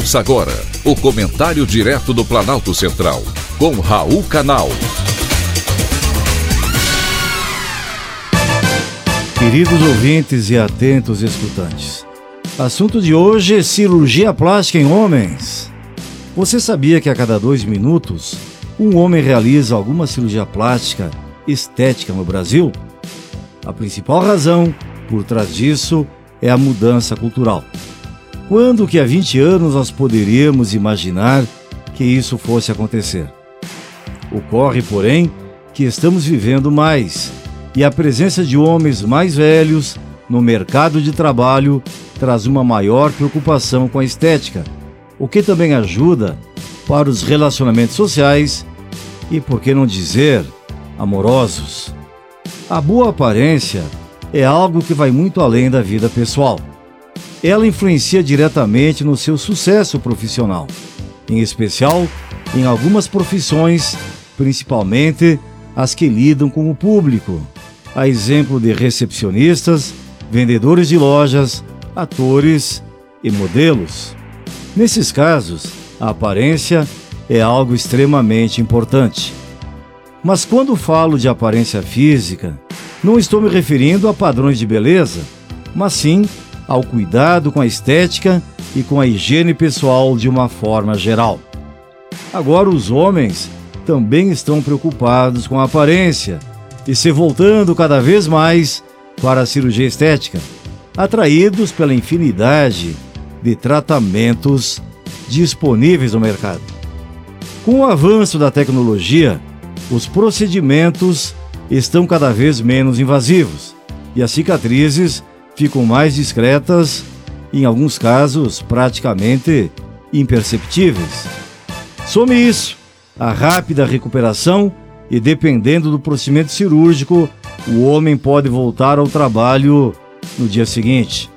Ouça agora o comentário direto do Planalto Central, com Raul Canal. Queridos ouvintes e atentos escutantes, assunto de hoje é cirurgia plástica em homens. Você sabia que a cada dois minutos um homem realiza alguma cirurgia plástica estética no Brasil? A principal razão por trás disso é a mudança cultural. Quando que há 20 anos nós poderíamos imaginar que isso fosse acontecer? Ocorre, porém, que estamos vivendo mais e a presença de homens mais velhos no mercado de trabalho traz uma maior preocupação com a estética, o que também ajuda para os relacionamentos sociais e, por que não dizer, amorosos. A boa aparência é algo que vai muito além da vida pessoal ela influencia diretamente no seu sucesso profissional, em especial em algumas profissões, principalmente as que lidam com o público, a exemplo de recepcionistas, vendedores de lojas, atores e modelos. Nesses casos, a aparência é algo extremamente importante. Mas quando falo de aparência física, não estou me referindo a padrões de beleza, mas sim ao cuidado com a estética e com a higiene pessoal de uma forma geral. Agora, os homens também estão preocupados com a aparência e se voltando cada vez mais para a cirurgia estética, atraídos pela infinidade de tratamentos disponíveis no mercado. Com o avanço da tecnologia, os procedimentos estão cada vez menos invasivos e as cicatrizes ficam mais discretas, em alguns casos praticamente imperceptíveis. Some isso, a rápida recuperação e dependendo do procedimento cirúrgico, o homem pode voltar ao trabalho no dia seguinte.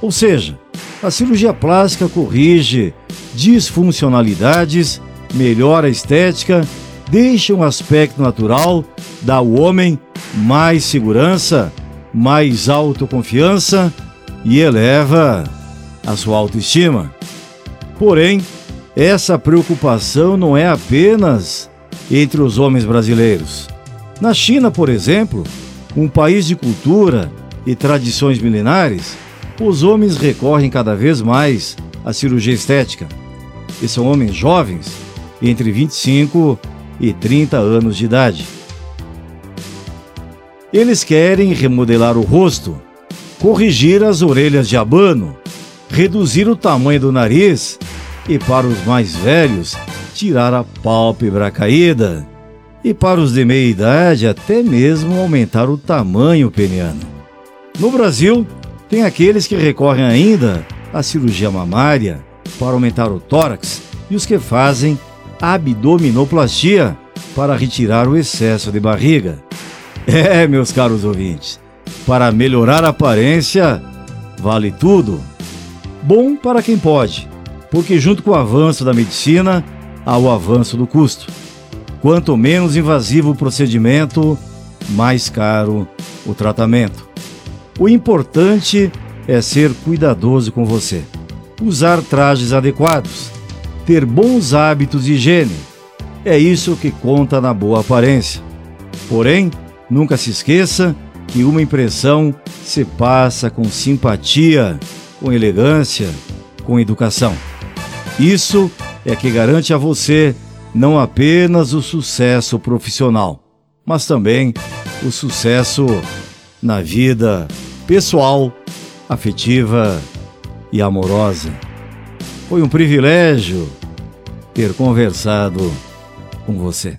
Ou seja, a cirurgia plástica corrige disfuncionalidades, melhora a estética, deixa um aspecto natural, dá ao homem mais segurança mais autoconfiança e eleva a sua autoestima. Porém, essa preocupação não é apenas entre os homens brasileiros. Na China, por exemplo, um país de cultura e tradições milenares, os homens recorrem cada vez mais à cirurgia estética. E são homens jovens, entre 25 e 30 anos de idade. Eles querem remodelar o rosto, corrigir as orelhas de abano, reduzir o tamanho do nariz e, para os mais velhos, tirar a pálpebra caída. E para os de meia idade, até mesmo aumentar o tamanho peniano. No Brasil, tem aqueles que recorrem ainda à cirurgia mamária para aumentar o tórax e os que fazem abdominoplastia para retirar o excesso de barriga. É, meus caros ouvintes, para melhorar a aparência, vale tudo. Bom para quem pode, porque junto com o avanço da medicina, há o avanço do custo. Quanto menos invasivo o procedimento, mais caro o tratamento. O importante é ser cuidadoso com você, usar trajes adequados, ter bons hábitos de higiene. É isso que conta na boa aparência. Porém, Nunca se esqueça que uma impressão se passa com simpatia, com elegância, com educação. Isso é que garante a você não apenas o sucesso profissional, mas também o sucesso na vida pessoal, afetiva e amorosa. Foi um privilégio ter conversado com você.